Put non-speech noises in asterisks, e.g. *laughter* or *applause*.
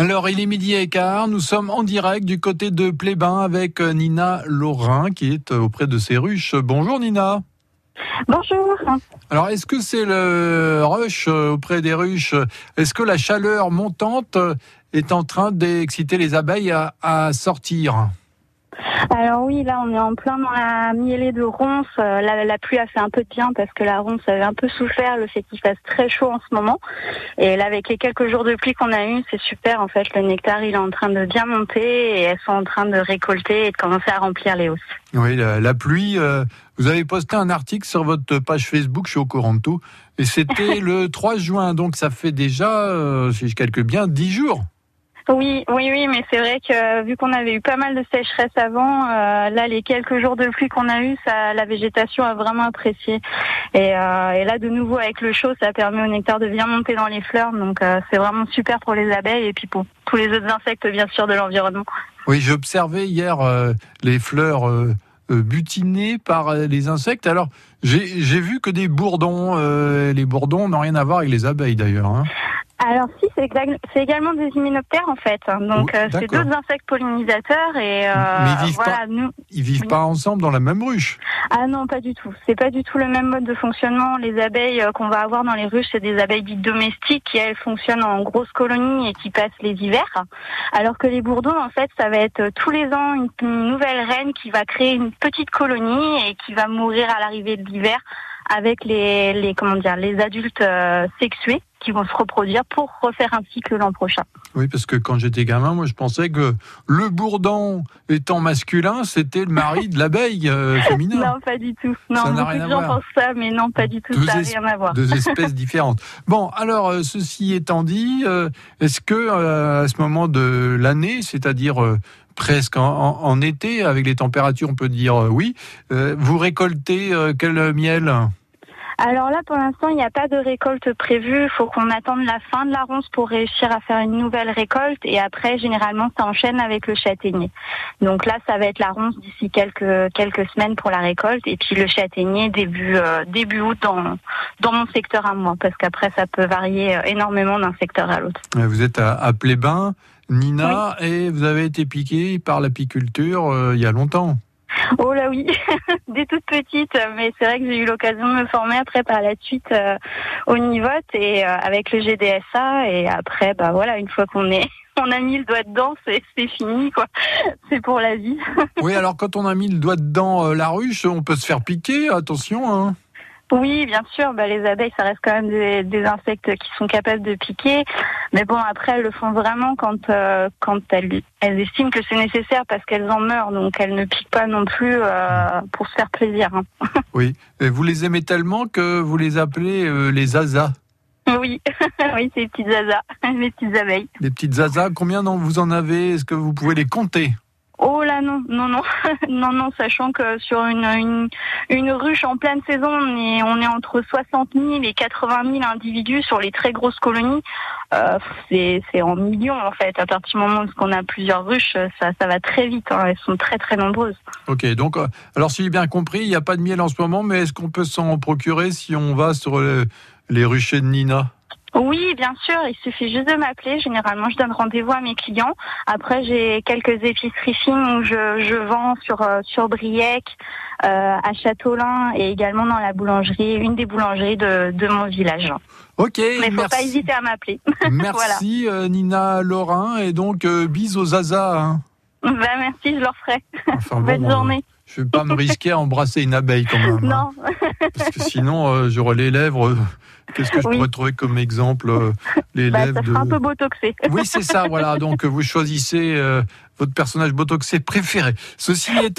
Alors, il est midi et quart. Nous sommes en direct du côté de Plébin avec euh, Nina Laurin qui est euh, auprès de ses ruches. Bonjour Nina. Bonjour. Alors, est-ce que c'est le rush euh, auprès des ruches? Est-ce que la chaleur montante est en train d'exciter les abeilles à, à sortir? Alors oui, là on est en plein dans la mielée de ronces. Euh, La, la pluie a fait un peu de bien parce que la ronce avait un peu souffert le fait qu'il fasse très chaud en ce moment. Et là avec les quelques jours de pluie qu'on a eu, c'est super en fait. Le nectar il est en train de bien monter et elles sont en train de récolter et de commencer à remplir les hausses. Oui, la, la pluie. euh, vous avez posté un article sur votre page Facebook, je suis au courant de tout. Et c'était *laughs* le 3 juin, donc ça fait déjà, euh, si je calcule bien, 10 jours. Oui, oui, oui, mais c'est vrai que euh, vu qu'on avait eu pas mal de sécheresse avant, euh, là les quelques jours de pluie qu'on a eu, ça, la végétation a vraiment apprécié. Et, euh, là de nouveau avec le chaud, ça permet au nectar de bien monter dans les fleurs, donc c'est vraiment super pour les abeilles et puis pour tous les autres insectes bien sûr de l'environnement. Oui, j'ai observé hier les fleurs butinées par les insectes. Alors, j'ai vu que des bourdons. les bourdons n'ont rien à voir avec les abeilles d'ailleurs. hein. Alors si, c'est exact- c'est également des hyménoptères en fait, donc Oui, euh, c'est d'autres insectes pollinisateurs et euh, Mais ils vivent voilà nous. Ils vivent Oui. pas ensemble dans la même ruche. Ah non, pas du tout. C'est pas du tout le même mode de fonctionnement. Les abeilles euh, qu'on va avoir dans les ruches, c'est des abeilles dites domestiques qui elles fonctionnent en grosses colonies et qui passent les hivers. Alors que les bourdons, en fait, ça va être euh, tous les ans une, une nouvelle reine qui va créer une petite colonie et qui va mourir à l'arrivée de l'hiver avec les, les comment dire les adultes euh, sexués qui vont se reproduire pour refaire un cycle l'an prochain. Oui, parce que quand j'étais gamin, moi, je pensais que le bourdon étant masculin, c'était le mari de l'abeille euh, *laughs* féminin. Non, pas du tout. Non, Ça beaucoup de gens pensent ça, mais non, pas du tout. Deux ça n'a rien à voir. Deux *laughs* espèces différentes. Bon, alors, euh, ceci étant dit, euh, est-ce que euh, à ce moment de l'année, c'est-à-dire presque en, en- en été, avec les températures, on peut dire oui, vous récoltez quel miel? Alors là, pour l'instant, il n'y a pas de récolte prévue. Il faut qu'on attende la fin de la ronce pour réussir à faire une nouvelle récolte. Et après, généralement, ça enchaîne avec le châtaignier. Donc là, ça va être la ronce d'ici quelques quelques semaines pour la récolte. Et puis le châtaignier début euh, début août dans dans mon secteur à moi, parce qu'après, ça peut varier euh, énormément d'un secteur à l'autre. Euh, Vous êtes à, à Plébin, Nina, et vous avez été piqué par l'apiculture euh, il y a longtemps. Oh là oui, *laughs* des toutes petites, mais c'est vrai que j'ai eu l'occasion de me former après par la suite euh, au Nivot et euh, avec le GDSA et après bah voilà une fois qu'on est *laughs* on a mis le doigt dedans c'est c'est fini quoi, *laughs* c'est pour la vie. Oui, alors quand on a mis le doigt dedans euh, la ruche, on peut se faire piquer, attention. Hein. Oui bien sûr, bah, les abeilles ça reste quand même des, des insectes qui sont capables de piquer, mais bon après elles le font vraiment quand euh, quand elles elles estiment que c'est nécessaire parce qu'elles en meurent donc elles ne piquent pas non plus euh, pour se faire plaisir. hein. *laughs* Oui, et vous les aimez tellement que vous les appelez euh, les zazas? Oui, *laughs* oui, c'est les petites zazas, *laughs* les petites abeilles. Les petites zazas, combien vous en avez? Est-ce que vous pouvez les compter? Oh là non, non, non, *laughs* non, non, sachant que sur une, une, ruche en pleine saison, on est, on est entre 60 000 et 80 000 individus sur les très grosses colonies. Euh, c'est, en millions en fait. À partir du moment où on a plusieurs ruches, ça, va très vite. hein. Elles sont très très nombreuses. Ok, donc, euh, alors si j'ai bien compris, il n'y a pas de miel en ce moment, mais est-ce qu'on peut s'en procurer si on va sur le- les ruchers de Nina? Oui, bien sûr, il suffit juste de m'appeler. Généralement, je donne rendez-vous à mes clients. Après, j'ai quelques épiceries fines où je, je vends sur euh, sur Briec, euh, à Châteaulin et également dans la boulangerie, une des boulangeries de, de mon village. Ok, Mais faut pas merci, hésiter à m'appeler. *laughs* merci euh, Nina Laurin, et donc euh, bis aux zazas. hein. Bah, merci, je leur ferai. Enfin, bon, Bonne journée. je vais pas me risquer à embrasser une abeille quand même. hein. Non, Parce que sinon, euh, j'aurais les lèvres. euh, Qu'est-ce que je Oui. pourrais trouver comme exemple euh, Les bah, lèvres ça de. un peu botoxé. Oui, c'est ça, voilà. Donc, vous choisissez votre personnage botoxé préféré. Ceci étant.